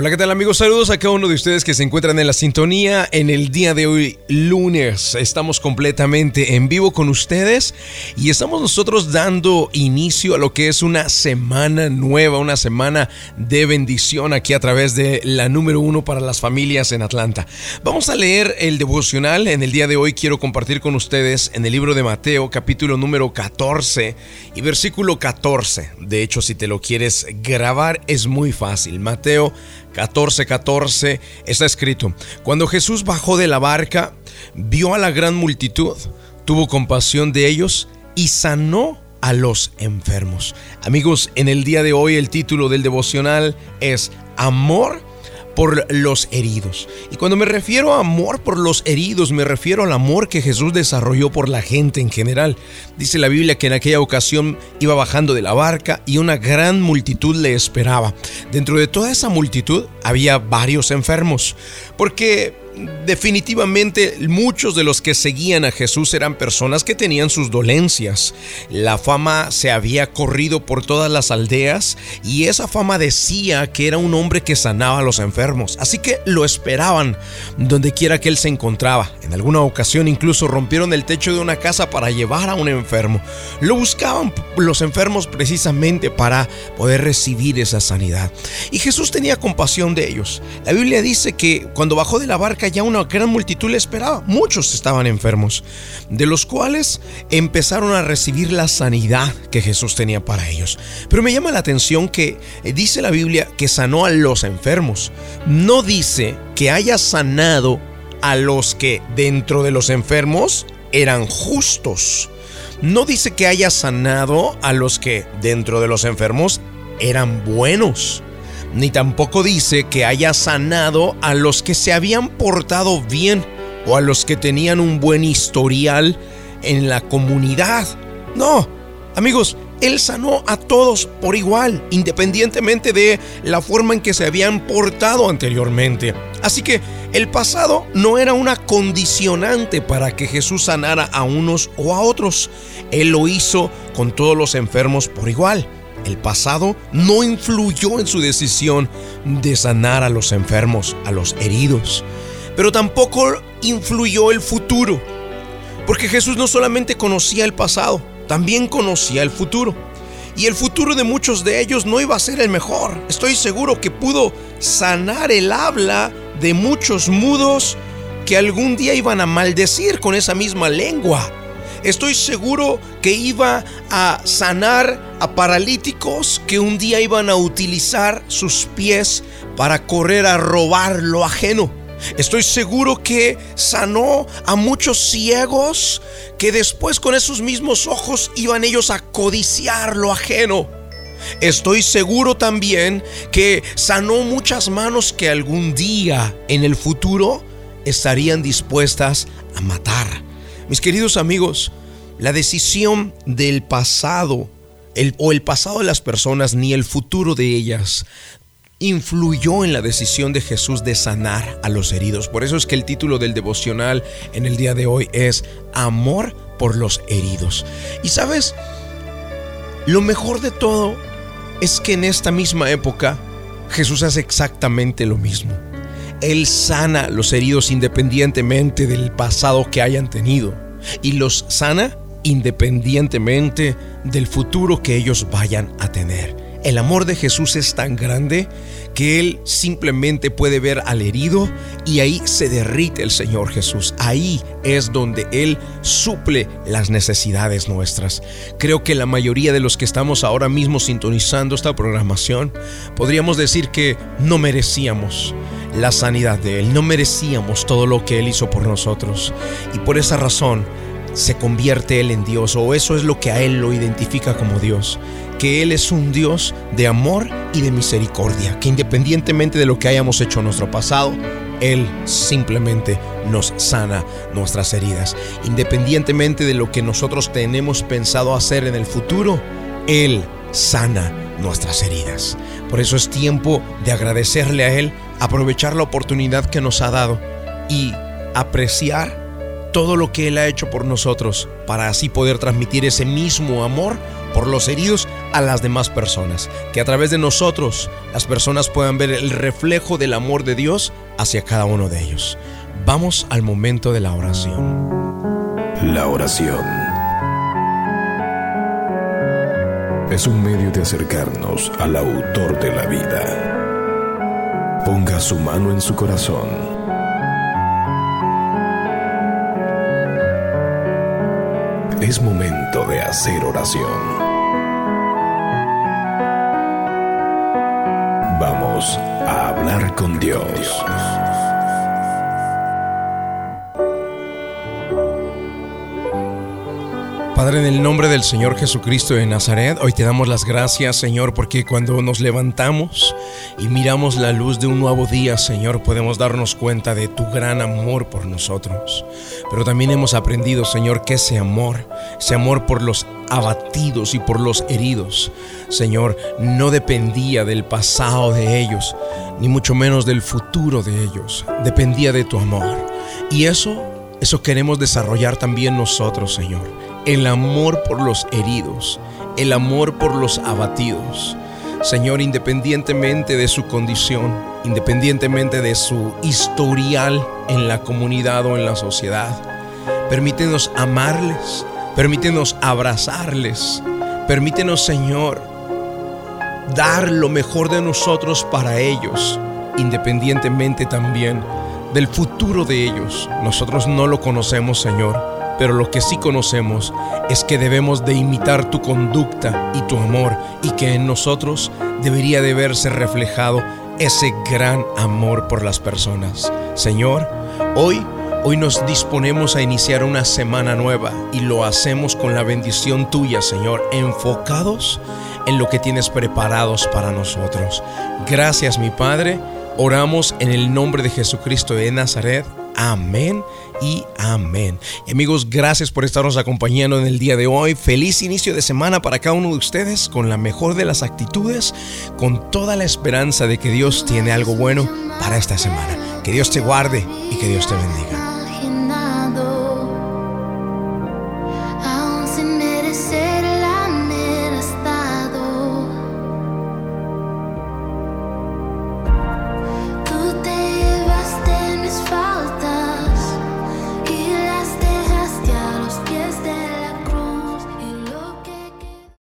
Hola, ¿qué tal amigos? Saludos a cada uno de ustedes que se encuentran en la sintonía. En el día de hoy, lunes, estamos completamente en vivo con ustedes y estamos nosotros dando inicio a lo que es una semana nueva, una semana de bendición aquí a través de la número uno para las familias en Atlanta. Vamos a leer el devocional. En el día de hoy quiero compartir con ustedes en el libro de Mateo, capítulo número 14 y versículo 14. De hecho, si te lo quieres grabar, es muy fácil. Mateo 14:14 14, está escrito, cuando Jesús bajó de la barca, vio a la gran multitud, tuvo compasión de ellos y sanó a los enfermos. Amigos, en el día de hoy el título del devocional es Amor por los heridos. Y cuando me refiero a amor por los heridos, me refiero al amor que Jesús desarrolló por la gente en general. Dice la Biblia que en aquella ocasión iba bajando de la barca y una gran multitud le esperaba. Dentro de toda esa multitud había varios enfermos, porque definitivamente muchos de los que seguían a Jesús eran personas que tenían sus dolencias. La fama se había corrido por todas las aldeas y esa fama decía que era un hombre que sanaba a los enfermos. Así que lo esperaban donde quiera que él se encontraba. En alguna ocasión incluso rompieron el techo de una casa para llevar a un enfermo. Lo buscaban los enfermos precisamente para poder recibir esa sanidad. Y Jesús tenía compasión de ellos. La Biblia dice que cuando bajó de la barca ya una gran multitud le esperaba. Muchos estaban enfermos, de los cuales empezaron a recibir la sanidad que Jesús tenía para ellos. Pero me llama la atención que eh, dice la Biblia que sanó a los enfermos. No dice que haya sanado a los que dentro de los enfermos eran justos. No dice que haya sanado a los que dentro de los enfermos eran buenos ni tampoco dice que haya sanado a los que se habían portado bien o a los que tenían un buen historial en la comunidad. No, amigos, Él sanó a todos por igual, independientemente de la forma en que se habían portado anteriormente. Así que el pasado no era una condicionante para que Jesús sanara a unos o a otros. Él lo hizo con todos los enfermos por igual. El pasado no influyó en su decisión de sanar a los enfermos, a los heridos, pero tampoco influyó el futuro, porque Jesús no solamente conocía el pasado, también conocía el futuro. Y el futuro de muchos de ellos no iba a ser el mejor. Estoy seguro que pudo sanar el habla de muchos mudos que algún día iban a maldecir con esa misma lengua. Estoy seguro que iba a sanar a paralíticos que un día iban a utilizar sus pies para correr a robar lo ajeno. Estoy seguro que sanó a muchos ciegos que después con esos mismos ojos iban ellos a codiciar lo ajeno. Estoy seguro también que sanó muchas manos que algún día en el futuro estarían dispuestas a matar. Mis queridos amigos, la decisión del pasado el, o el pasado de las personas ni el futuro de ellas influyó en la decisión de Jesús de sanar a los heridos. Por eso es que el título del devocional en el día de hoy es Amor por los heridos. Y sabes, lo mejor de todo es que en esta misma época Jesús hace exactamente lo mismo. Él sana los heridos independientemente del pasado que hayan tenido y los sana independientemente del futuro que ellos vayan a tener. El amor de Jesús es tan grande que Él simplemente puede ver al herido y ahí se derrite el Señor Jesús. Ahí es donde Él suple las necesidades nuestras. Creo que la mayoría de los que estamos ahora mismo sintonizando esta programación, podríamos decir que no merecíamos la sanidad de Él, no merecíamos todo lo que Él hizo por nosotros. Y por esa razón, se convierte Él en Dios o eso es lo que a Él lo identifica como Dios, que Él es un Dios de amor y de misericordia, que independientemente de lo que hayamos hecho en nuestro pasado, Él simplemente nos sana nuestras heridas. Independientemente de lo que nosotros tenemos pensado hacer en el futuro, Él sana nuestras heridas. Por eso es tiempo de agradecerle a Él, aprovechar la oportunidad que nos ha dado y apreciar todo lo que Él ha hecho por nosotros, para así poder transmitir ese mismo amor por los heridos a las demás personas. Que a través de nosotros las personas puedan ver el reflejo del amor de Dios hacia cada uno de ellos. Vamos al momento de la oración. La oración es un medio de acercarnos al autor de la vida. Ponga su mano en su corazón es momento de hacer oración. Vamos a hablar con Dios. Padre, en el nombre del Señor Jesucristo de Nazaret, hoy te damos las gracias, Señor, porque cuando nos levantamos y miramos la luz de un nuevo día, Señor, podemos darnos cuenta de tu gran amor por nosotros. Pero también hemos aprendido, Señor, que ese amor, ese amor por los abatidos y por los heridos, Señor, no dependía del pasado de ellos, ni mucho menos del futuro de ellos, dependía de tu amor. Y eso, eso queremos desarrollar también nosotros, Señor el amor por los heridos, el amor por los abatidos. Señor, independientemente de su condición, independientemente de su historial en la comunidad o en la sociedad, permítenos amarles, permítenos abrazarles, permítenos, Señor, dar lo mejor de nosotros para ellos, independientemente también del futuro de ellos. Nosotros no lo conocemos, Señor pero lo que sí conocemos es que debemos de imitar tu conducta y tu amor y que en nosotros debería de verse reflejado ese gran amor por las personas. Señor, hoy Hoy nos disponemos a iniciar una semana nueva y lo hacemos con la bendición tuya, Señor, enfocados en lo que tienes preparados para nosotros. Gracias, mi Padre. Oramos en el nombre de Jesucristo de Nazaret. Amén y amén. Y amigos, gracias por estarnos acompañando en el día de hoy. Feliz inicio de semana para cada uno de ustedes con la mejor de las actitudes, con toda la esperanza de que Dios tiene algo bueno para esta semana. Que Dios te guarde y que Dios te bendiga.